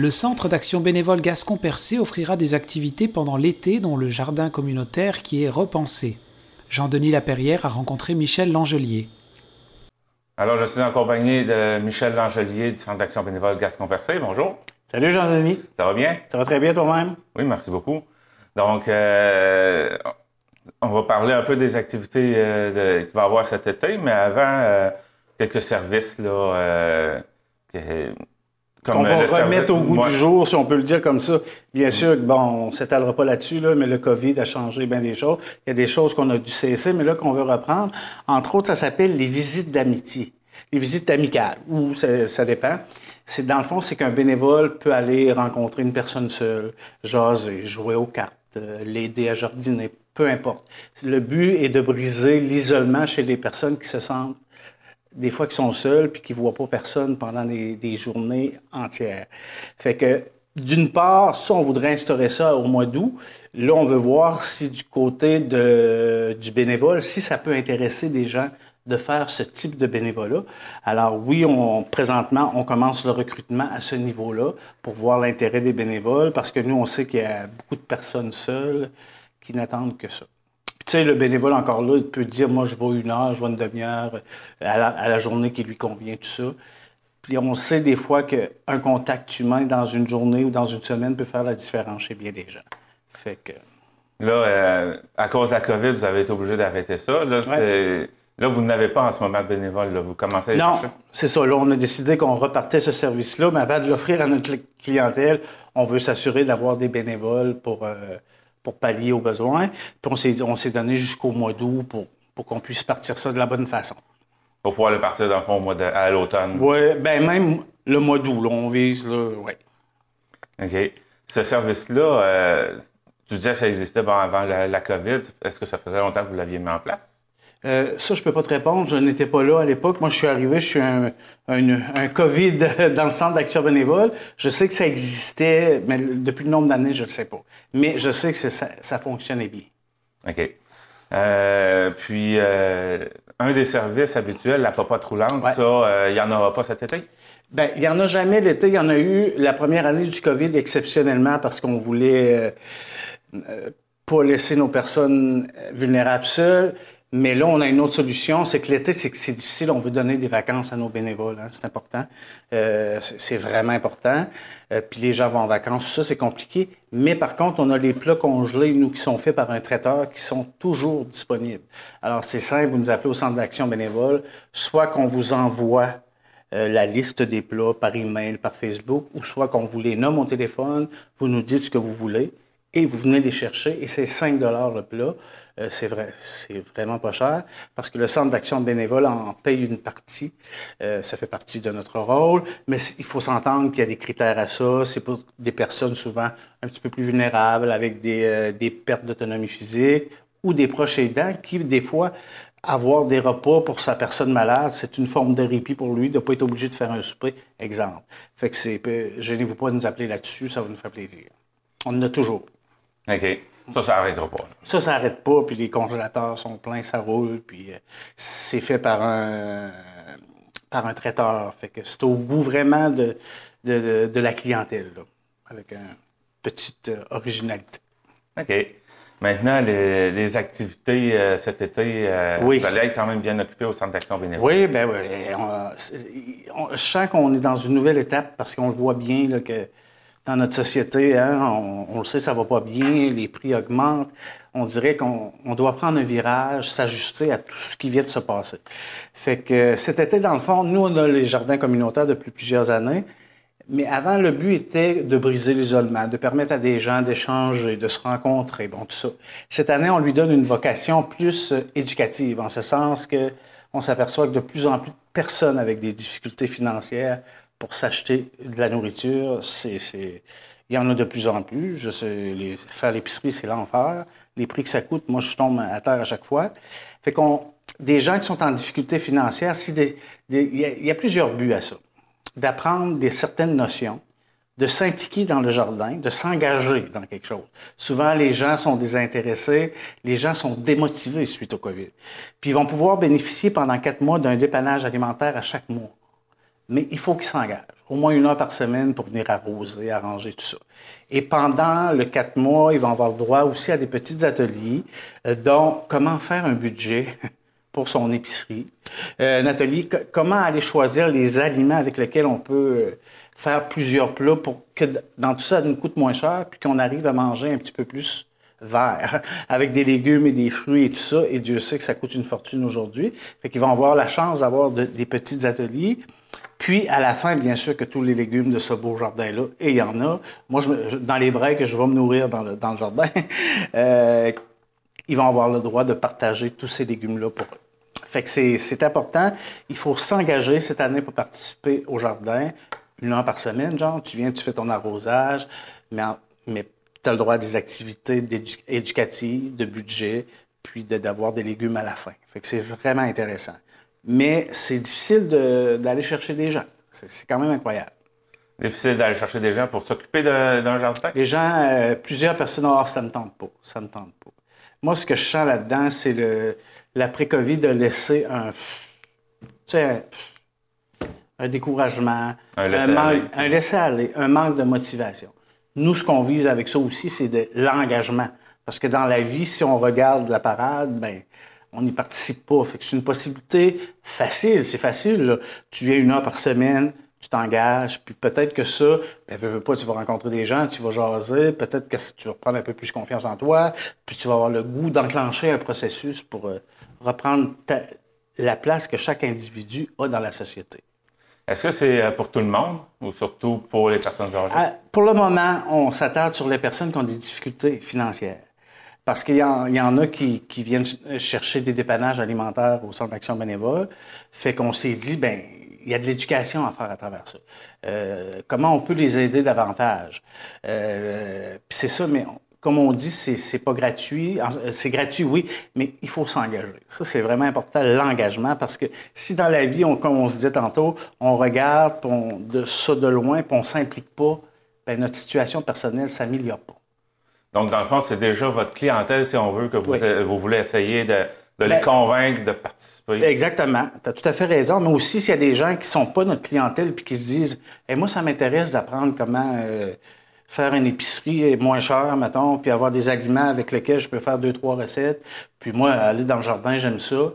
Le Centre d'action bénévole Gascon-Percé offrira des activités pendant l'été, dont le jardin communautaire qui est repensé. Jean-Denis Laperrière a rencontré Michel Langelier. Alors, je suis en compagnie de Michel Langelier du Centre d'action bénévole Gascon-Percé. Bonjour. Salut Jean-Denis. Ça va bien? Ça va très bien toi-même? Oui, merci beaucoup. Donc, euh, on va parler un peu des activités euh, qu'il va y avoir cet été, mais avant, euh, quelques services là, on va remettre au goût du jour, si on peut le dire comme ça. Bien sûr, bon, on ne s'étalera pas là-dessus, là, mais le COVID a changé bien des choses. Il y a des choses qu'on a dû cesser, mais là, qu'on veut reprendre. Entre autres, ça s'appelle les visites d'amitié, les visites amicales, ou ça, ça dépend. C'est dans le fond, c'est qu'un bénévole peut aller rencontrer une personne seule, jaser, jouer aux cartes, euh, l'aider à jardiner, peu importe. Le but est de briser l'isolement chez les personnes qui se sentent des fois qui sont seuls puis qui ne voient pas personne pendant des, journées entières. Fait que, d'une part, ça, on voudrait instaurer ça au mois d'août. Là, on veut voir si du côté de, du bénévole, si ça peut intéresser des gens de faire ce type de bénévolat. Alors oui, on, présentement, on commence le recrutement à ce niveau-là pour voir l'intérêt des bénévoles parce que nous, on sait qu'il y a beaucoup de personnes seules qui n'attendent que ça. Tu sais, le bénévole, encore là, il peut dire, moi, je vais une heure, je vais une demi-heure à la, journée qui lui convient, tout ça. Puis on sait des fois qu'un contact humain dans une journée ou dans une semaine peut faire la différence chez bien des gens. Fait que... Là, euh, à cause de la COVID, vous avez été obligé d'arrêter ça. Là, là vous n'avez pas en ce moment de bénévole. Vous commencez à Non, c'est ça. Là, on a décidé qu'on repartait ce service-là, mais avant de l'offrir à notre clientèle, on veut s'assurer d'avoir des bénévoles pour... Euh, pour pallier aux besoins. Puis on s'est donné jusqu'au mois d'août pour, pour qu'on puisse partir ça de la bonne façon. Pour pouvoir le partir, dans le fond, au mois de, à l'automne? Oui, bien même le mois d'août, on vise, là, oui. OK. Ce service-là, euh, tu disais que ça existait avant la, la COVID. Est-ce que ça faisait longtemps que vous l'aviez mis en place? Euh, ça, je peux pas te répondre. Je n'étais pas là à l'époque. Moi, je suis arrivé, je suis un, un, COVID dans le centre d'action bénévole. Je sais que ça existait, mais depuis le nombre d'années, je ne sais pas. Mais je sais que ça, ça, fonctionnait bien. OK. Euh, puis, euh, un des services habituels, la popote roulante, ça, il n'y en aura pas cet été? Bien, il n'y en a jamais l'été. Il y en a eu la première année du COVID exceptionnellement parce qu'on voulait pas laisser nos personnes vulnérables seules. Mais là, on a une autre solution, c'est que l'été, c'est c'est difficile. On veut donner des vacances à nos bénévoles, hein, c'est important. Euh, c'est vraiment important. Euh, puis les gens vont en vacances, ça, c'est compliqué. Mais par contre, on a les plats congelés, nous, qui sont faits par un traiteur, qui sont toujours disponibles. Alors, c'est simple, vous nous appelez au centre d'action bénévole, soit qu'on vous envoie euh, la liste des plats par email, par Facebook, ou soit qu'on vous les nomme au téléphone, vous nous dites ce que vous voulez et vous venez les chercher et c'est 5 le plat. Euh, c'est vrai, c'est vraiment pas cher parce que le centre d'action bénévole en paye une partie. Euh, ça fait partie de notre rôle, mais il faut s'entendre qu'il y a des critères à ça. C'est pour des personnes souvent un petit peu plus vulnérables avec des, euh, des pertes d'autonomie physique ou des proches aidants qui, des fois, avoir des repas pour sa personne malade, c'est une forme de répit pour lui de ne pas être obligé de faire un souper, exemple. Fait que c'est, gênez-vous pas de nous appeler là-dessus, ça va nous faire plaisir. On en a toujours. OK. Ça, ça n'arrêtera pas. Ça, ça n'arrête pas, puis les congélateurs sont pleins, ça roule, puis euh, c'est fait par un, par un traiteur. Fait que c'est au goût vraiment de, de, la clientèle, avec une petite euh, originalité. OK. Maintenant, les, activités euh, cet été, oui. vous allez être quand même bien occupé au Centre d'action bénévole. Oui, bien oui. je sens qu'on est dans une nouvelle étape parce qu'on le voit bien là, que dans notre société. Hein, on, le sait, ça va pas bien, les prix augmentent. On dirait qu'on doit prendre un virage, s'ajuster à tout ce qui vient de se passer. Fait que cet été, dans le fond, nous, on a les jardins communautaires depuis plusieurs années. Mais avant, le but était de briser l'isolement, de permettre à des gens d'échanger, de se rencontrer, bon, tout ça. Cette année, on lui donne une vocation plus euh, éducative, en ce sens que on s'aperçoit que de plus en plus de personnes avec des difficultés financières pour s'acheter de la nourriture, c'est, il y en a de plus en plus. Je sais, les, faire l'épicerie, c'est l'enfer. Les prix que ça coûte, moi, je tombe à terre à chaque fois. Fait qu'on, des gens qui sont en difficulté financière, il y, a plusieurs buts à ça. D'apprendre des certaines notions, de s'impliquer dans le jardin, de s'engager dans quelque chose. Souvent, les gens sont désintéressés, les gens sont démotivés suite au COVID. Puis ils vont pouvoir bénéficier pendant quatre mois d'un dépannage alimentaire à chaque mois. Mais il faut qu'ils s'engagent. Au moins une heure par semaine pour venir arroser, arranger tout ça. Et pendant le quatre mois, ils vont avoir le droit aussi à des petits ateliers, euh, dont comment faire un budget pour son épicerie? Euh, un atelier, comment aller choisir les aliments avec lesquels on peut euh, faire plusieurs plats pour que dans tout ça, ça nous coûte moins cher, puis qu'on arrive à manger un petit peu plus vert, avec des légumes et des fruits et tout ça? Et Dieu sait que ça coûte une fortune aujourd'hui. Fait qu'ils vont avoir la chance d'avoir des petits ateliers. Puis, à la fin, bien sûr, que tous les légumes de ce beau jardin-là, et il y en a. Moi, dans les breaks, je vais me nourrir dans le, dans le jardin. euh, ils vont avoir le droit de partager tous ces légumes-là pour eux. Fait que c'est important. Il faut s'engager cette année pour participer au jardin. Une heure par semaine, genre, tu viens, tu fais ton arrosage, mais, mais tu as le droit à des activités éducatives, de budget, puis d'avoir des légumes à la fin. Fait que c'est vraiment intéressant. Mais c'est difficile d'aller chercher des gens. C'est quand même incroyable. Difficile d'aller chercher des gens pour s'occuper d'un jardin? Les gens, euh, plusieurs personnes, oh, ça me tente pas, ça me tente pas. Moi, ce que je sens là-dedans, c'est l'après-Covid de laisser un, un découragement, un laisser-aller, un, un manque de motivation. Nous, ce qu'on vise avec ça aussi, c'est de l'engagement. Parce que dans la vie, si on regarde la parade, ben, on n'y participe pas. Fait que c'est une possibilité facile. C'est facile. Tu viens une heure par semaine, tu t'engages, puis peut-être que ça, ben, veux, pas, tu vas rencontrer des gens, tu vas jaser, peut-être que tu vas prendre un peu plus confiance en toi, puis tu vas avoir le goût d'enclencher un processus pour euh, reprendre la place que chaque individu a dans la société. Est-ce que c'est euh, pour tout le monde ou surtout pour les personnes âgées? Euh, pour le moment, on s'attarde sur les personnes qui ont des difficultés financières. Parce qu'il y, en a qui, viennent chercher des dépannages alimentaires au centre d'action bénévole. Fait qu'on s'est dit, ben il y a de l'éducation à faire à travers ça. Euh, comment on peut les aider davantage? Euh, Puis c'est ça, mais comme on dit, c'est pas gratuit. C'est gratuit, oui, mais il faut s'engager. Ça, c'est vraiment important, l'engagement, parce que si dans la vie, on, comme on se disait tantôt, on regarde on, de ça de loin, puis on s'implique pas, ben notre situation personnelle s'améliore pas. Donc, dans le fond, c'est déjà votre clientèle, si on veut, que vous, vous voulez essayer de, les ben, convaincre de participer. Exactement. Tu as tout à fait raison. Mais aussi, s'il y a des gens qui ne sont pas notre clientèle puis qui se disent eh, Moi, ça m'intéresse d'apprendre comment euh, faire une épicerie moins chère, mettons, puis avoir des aliments avec lesquels je peux faire deux, trois recettes. Puis moi, aller dans le jardin, j'aime ça.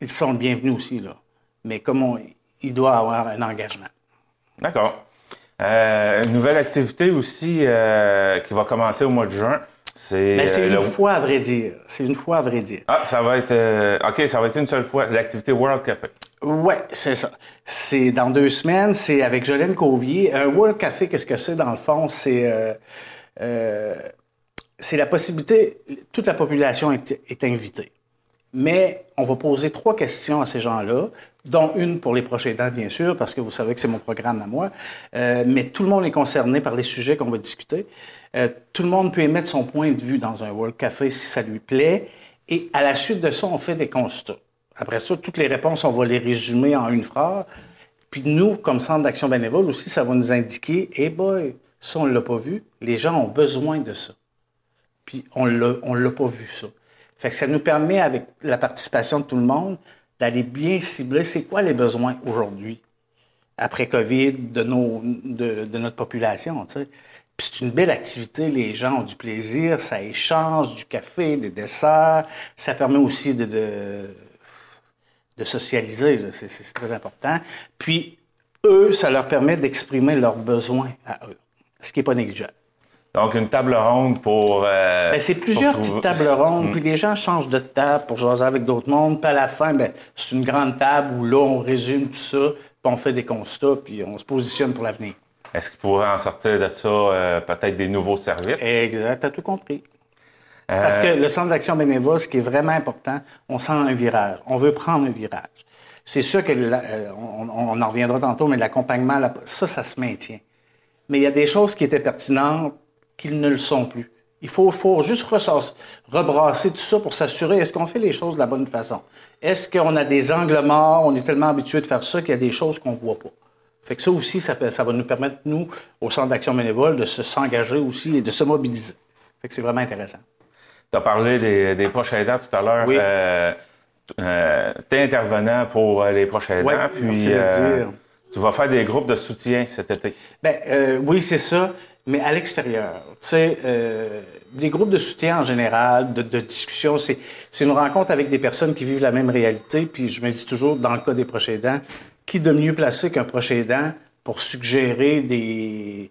Ils sont bienvenus aussi, là. Mais comme on, il doit avoir un engagement. D'accord. Euh, une nouvelle activité aussi euh, qui va commencer au mois de juin. C'est Mais c'est euh, une fois, à vrai dire. C'est une fois, à vrai dire. Ah, ça va être. OK, ça va être une seule fois, l'activité World Café. Oui, c'est ça. C'est dans deux semaines. C'est avec Jolene Cauvier. Un World Café, qu'est-ce que c'est dans le fond? C'est. c'est la possibilité. Toute la population est, est invitée. Mais on va poser trois questions à ces gens-là dont une pour les prochains temps, bien sûr, parce que vous savez que c'est mon programme à moi. Euh, mais tout le monde est concerné par les sujets qu'on va discuter. Euh, tout le monde peut émettre son point de vue dans un World Café si ça lui plaît. Et à la suite de ça, on fait des constats. Après ça, toutes les réponses, on va les résumer en une phrase. Puis nous, comme Centre d'action bénévole aussi, ça va nous indiquer, eh hey boy, ça, on ne l'a pas vu. Les gens ont besoin de ça. Puis on ne l'a pas vu, ça. Fait que ça nous permet, avec la participation de tout le monde, d'aller bien cibler c'est quoi les besoins aujourd'hui, après COVID, de, nos, de, notre population. Puis c'est une belle activité, les gens ont du plaisir, ça échange du café, des desserts, ça permet aussi de, de, socialiser, c'est très important. Puis eux, ça leur permet d'exprimer leurs besoins à eux, ce qui n'est pas négligeable. Donc, une table ronde pour. Euh, ben, c'est plusieurs petites tables rondes, puis les gens changent de table pour jaser avec d'autres mondes. Puis à la fin, ben, c'est une grande table où là, on résume tout ça, puis on fait des constats, puis on se positionne pour l'avenir. Est-ce qu'il pourrait en sortir de ça euh, peut-être des nouveaux services? Exact, as tout compris. Euh, Parce que le centre d'action bénévole, ce qui est vraiment important, on sent un virage. On veut prendre un virage. C'est sûr que on, on, en reviendra tantôt, mais l'accompagnement, ça, ça se maintient. Mais il y a des choses qui étaient pertinentes qu'ils ne le sont plus. Il faut, faut juste rebrasser tout ça pour s'assurer, est-ce qu'on fait les choses de la bonne façon? Est-ce qu'on a des angles morts, on est tellement habitué de faire ça qu'il y a des choses qu'on ne voit pas? Fait que ça aussi, ça, ça, va nous permettre, nous, au Centre d'action bénévole, de s'engager aussi et de se mobiliser. Fait que c'est vraiment intéressant. Tu as parlé des, des proches aidants tout à l'heure. Oui. Euh, euh, tu es intervenant pour euh, les proches aidants. Oui, puis, euh, Tu vas faire des groupes de soutien cet été. Bien, euh, oui, c'est ça, mais à l'extérieur. Tu sais, euh, des groupes de soutien en général, de, discussion, c'est une rencontre avec des personnes qui vivent la même réalité. Puis je me dis toujours, dans le cas des proches aidants, qui de mieux placé qu'un proche aidant pour suggérer des,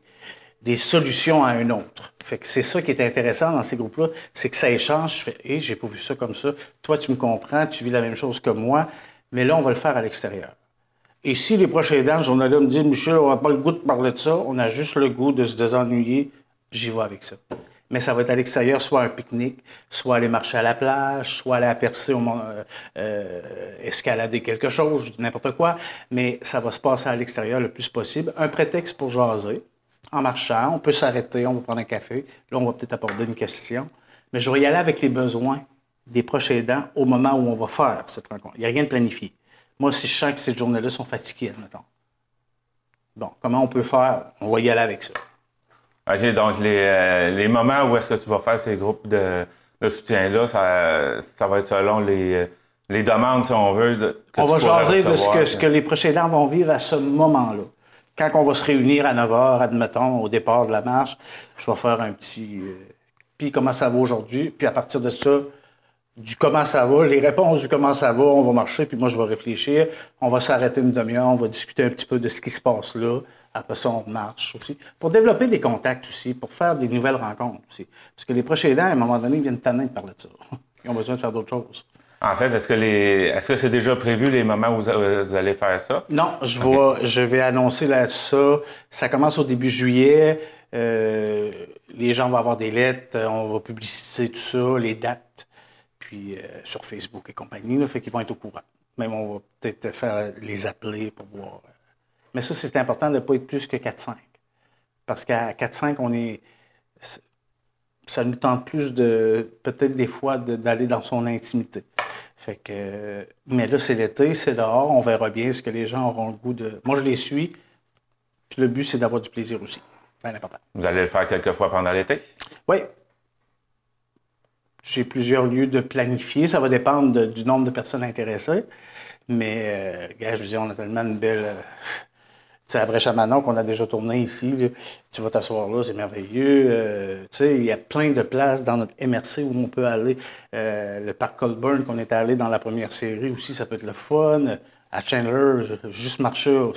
des solutions à un autre? Fait que c'est ça qui est intéressant dans ces groupes-là, c'est que ça échange. Je fais, hé, j'ai pas vu ça comme ça. Toi, tu me comprends, tu vis la même chose que moi, mais là, on va le faire à l'extérieur. Et si les prochains aidants, ce journal-là me dit, Michel, on n'a pas le goût de parler de ça, on a juste le goût de se désennuyer, j'y vais avec ça. Mais ça va être à l'extérieur, soit un pique-nique, soit aller marcher à la plage, soit aller apercer, au, euh, euh, escalader quelque chose, n'importe quoi. Mais ça va se passer à l'extérieur le plus possible. Un prétexte pour jaser. En marchant, on peut s'arrêter, on va prendre un café. Là, on va peut-être aborder une question. Mais je vais y aller avec les besoins des proches aidants au moment où on va faire cette rencontre. Il n'y a rien de planifié. Moi, si je sens que ces journées-là sont fatiguées, admettons. Bon, comment on peut faire? On va y aller avec ça. OK, donc euh, les, moments où est-ce que tu vas faire ces groupes de, soutien-là, ça, va être selon les, demandes, si on veut. on va jaser de ce que, ce que les proches aidants vont vivre à ce moment-là. Quand on va se réunir à 9 h, admettons, au départ de la marche, je vais faire un petit. Euh, puis comment ça va aujourd'hui? Puis à partir de ça, du comment ça va, les réponses du comment ça va, on va marcher, puis moi je vais réfléchir. On va s'arrêter une demi-heure, on va discuter un petit peu de ce qui se passe là. Après ça, on marche aussi. Pour développer des contacts aussi, pour faire des nouvelles rencontres aussi. Parce que les prochains aidants, à un moment donné, viennent tanner de parler de ça. Ils ont besoin de faire d'autres choses. En fait, est-ce que les est-ce que c'est déjà prévu les moments où vous, allez faire ça? Non, je vais je vais annoncer là ça. Ça commence au début juillet. Euh, les gens vont avoir des lettres, on va publiciser tout ça, les dates puis euh, sur Facebook et compagnie, là, fait qu'ils vont être au courant. Même on va peut-être faire les appeler pour voir. Euh. Mais ça, c'est important de ne pas être plus que 4-5. Parce qu'à 4-5, on est. Ça nous tente plus de, peut-être des fois, d'aller dans son intimité. Fait que, mais là, c'est l'été, c'est dehors, on verra bien ce que les gens auront le goût de. Moi, je les suis. Puis le but, c'est d'avoir du plaisir aussi. C'est important. Vous allez le faire quelques fois pendant l'été? Oui, j'ai plusieurs lieux de planifier. Ça va dépendre du nombre de personnes intéressées. Mais, euh, je veux dire, on a tellement une belle. Euh, tu sais, à Brèche-à-Manon, qu'on a déjà tourné ici, tu vas t'asseoir là, c'est merveilleux. Euh, tu sais, il y a plein de places dans notre MRC où on peut aller. Le parc Colburn, qu'on est allé dans la première série aussi, ça peut être le fun. À Chandler, juste marcher.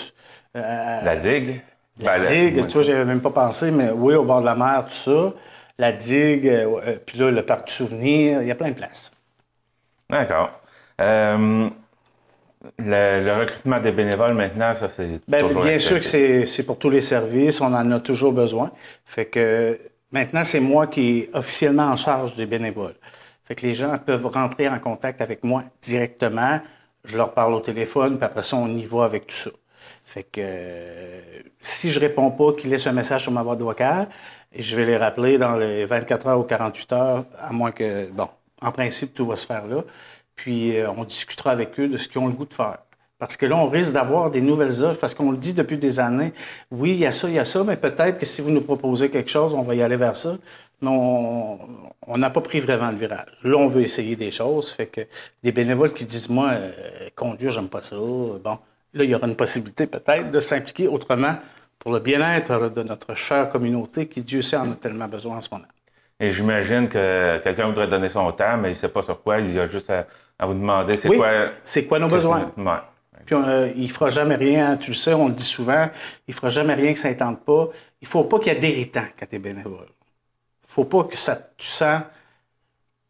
la digue. La ben, digue, tu vois, j'avais même pas pensé, mais oui, au bord de la mer, tout ça la digue, euh, euh, puis là, le parc du souvenir, il y a plein de places. D'accord. Euh, le, recrutement des bénévoles maintenant, ça c'est bien, bien sûr que c'est pour tous les services, on en a toujours besoin. Fait que maintenant c'est moi qui est officiellement en charge des bénévoles. Fait que les gens peuvent rentrer en contact avec moi directement. Je leur parle au téléphone, puis après ça on y va avec tout ça. Fait que si je réponds pas, qu'ils laissent un message sur ma boîte vocale. Et je vais les rappeler dans les 24 heures ou 48 heures, à moins que, bon, en principe, tout va se faire là. Puis euh, on discutera avec eux de ce qu'ils ont le goût de faire. Parce que là, on risque d'avoir des nouvelles offres, parce qu'on le dit depuis des années. Oui, il y a ça, il y a ça, mais peut-être que si vous nous proposez quelque chose, on va y aller vers ça. Non, on n'a pas pris vraiment le virage. Là, on veut essayer des choses. Fait que des bénévoles qui disent, moi, euh, conduire, j'aime pas ça. Bon, là, il y aura une possibilité peut-être de s'impliquer autrement pour le bien-être de notre chère communauté qui, Dieu sait, en a tellement besoin en ce moment. Et j'imagine que quelqu'un voudrait donner son temps, mais il ne sait pas sur quoi. Il a juste à, vous demander c'est quoi. C'est quoi nos besoins. Puis euh, il ne fera jamais rien, tu le sais, on le dit souvent, il ne fera jamais rien que ça ne pas. Il ne faut pas qu'il y ait d'irritant quand tu es bénévole. Il ne faut pas que ça, tu sens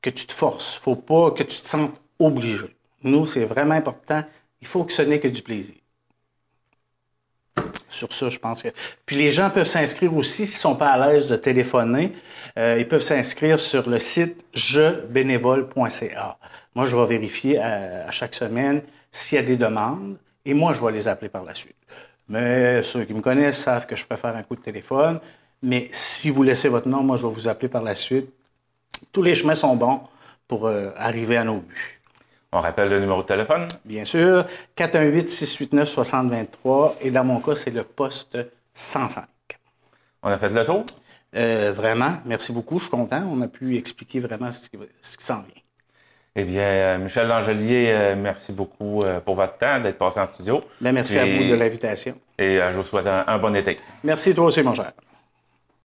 que tu te forces. Il ne faut pas que tu te sentes obligé. Nous, c'est vraiment important. Il faut que ce n'est que du plaisir sur ça, je pense que. Puis les gens peuvent s'inscrire aussi s'ils sont pas à l'aise de téléphoner. Euh, ils peuvent s'inscrire sur le site jebénévole.ca. Moi, je vais vérifier à, chaque semaine s'il y a des demandes et moi, je vais les appeler par la suite. Mais ceux qui me connaissent savent que je préfère un coup de téléphone. Mais si vous laissez votre nom, moi, je vais vous appeler par la suite. Tous les chemins sont bons pour euh, arriver à nos buts. On rappelle le numéro de téléphone? Bien sûr, 418-689-6023. Et dans mon cas, c'est le poste 105. On a fait le tour? Euh, vraiment, merci beaucoup, je suis content. On a pu expliquer vraiment ce qui, s'en vient. Eh bien, Michel Langelier, merci beaucoup pour votre temps d'être passé en studio. Ben, merci à vous de l'invitation. Et je vous souhaite un bon été. Merci toi aussi, mon cher.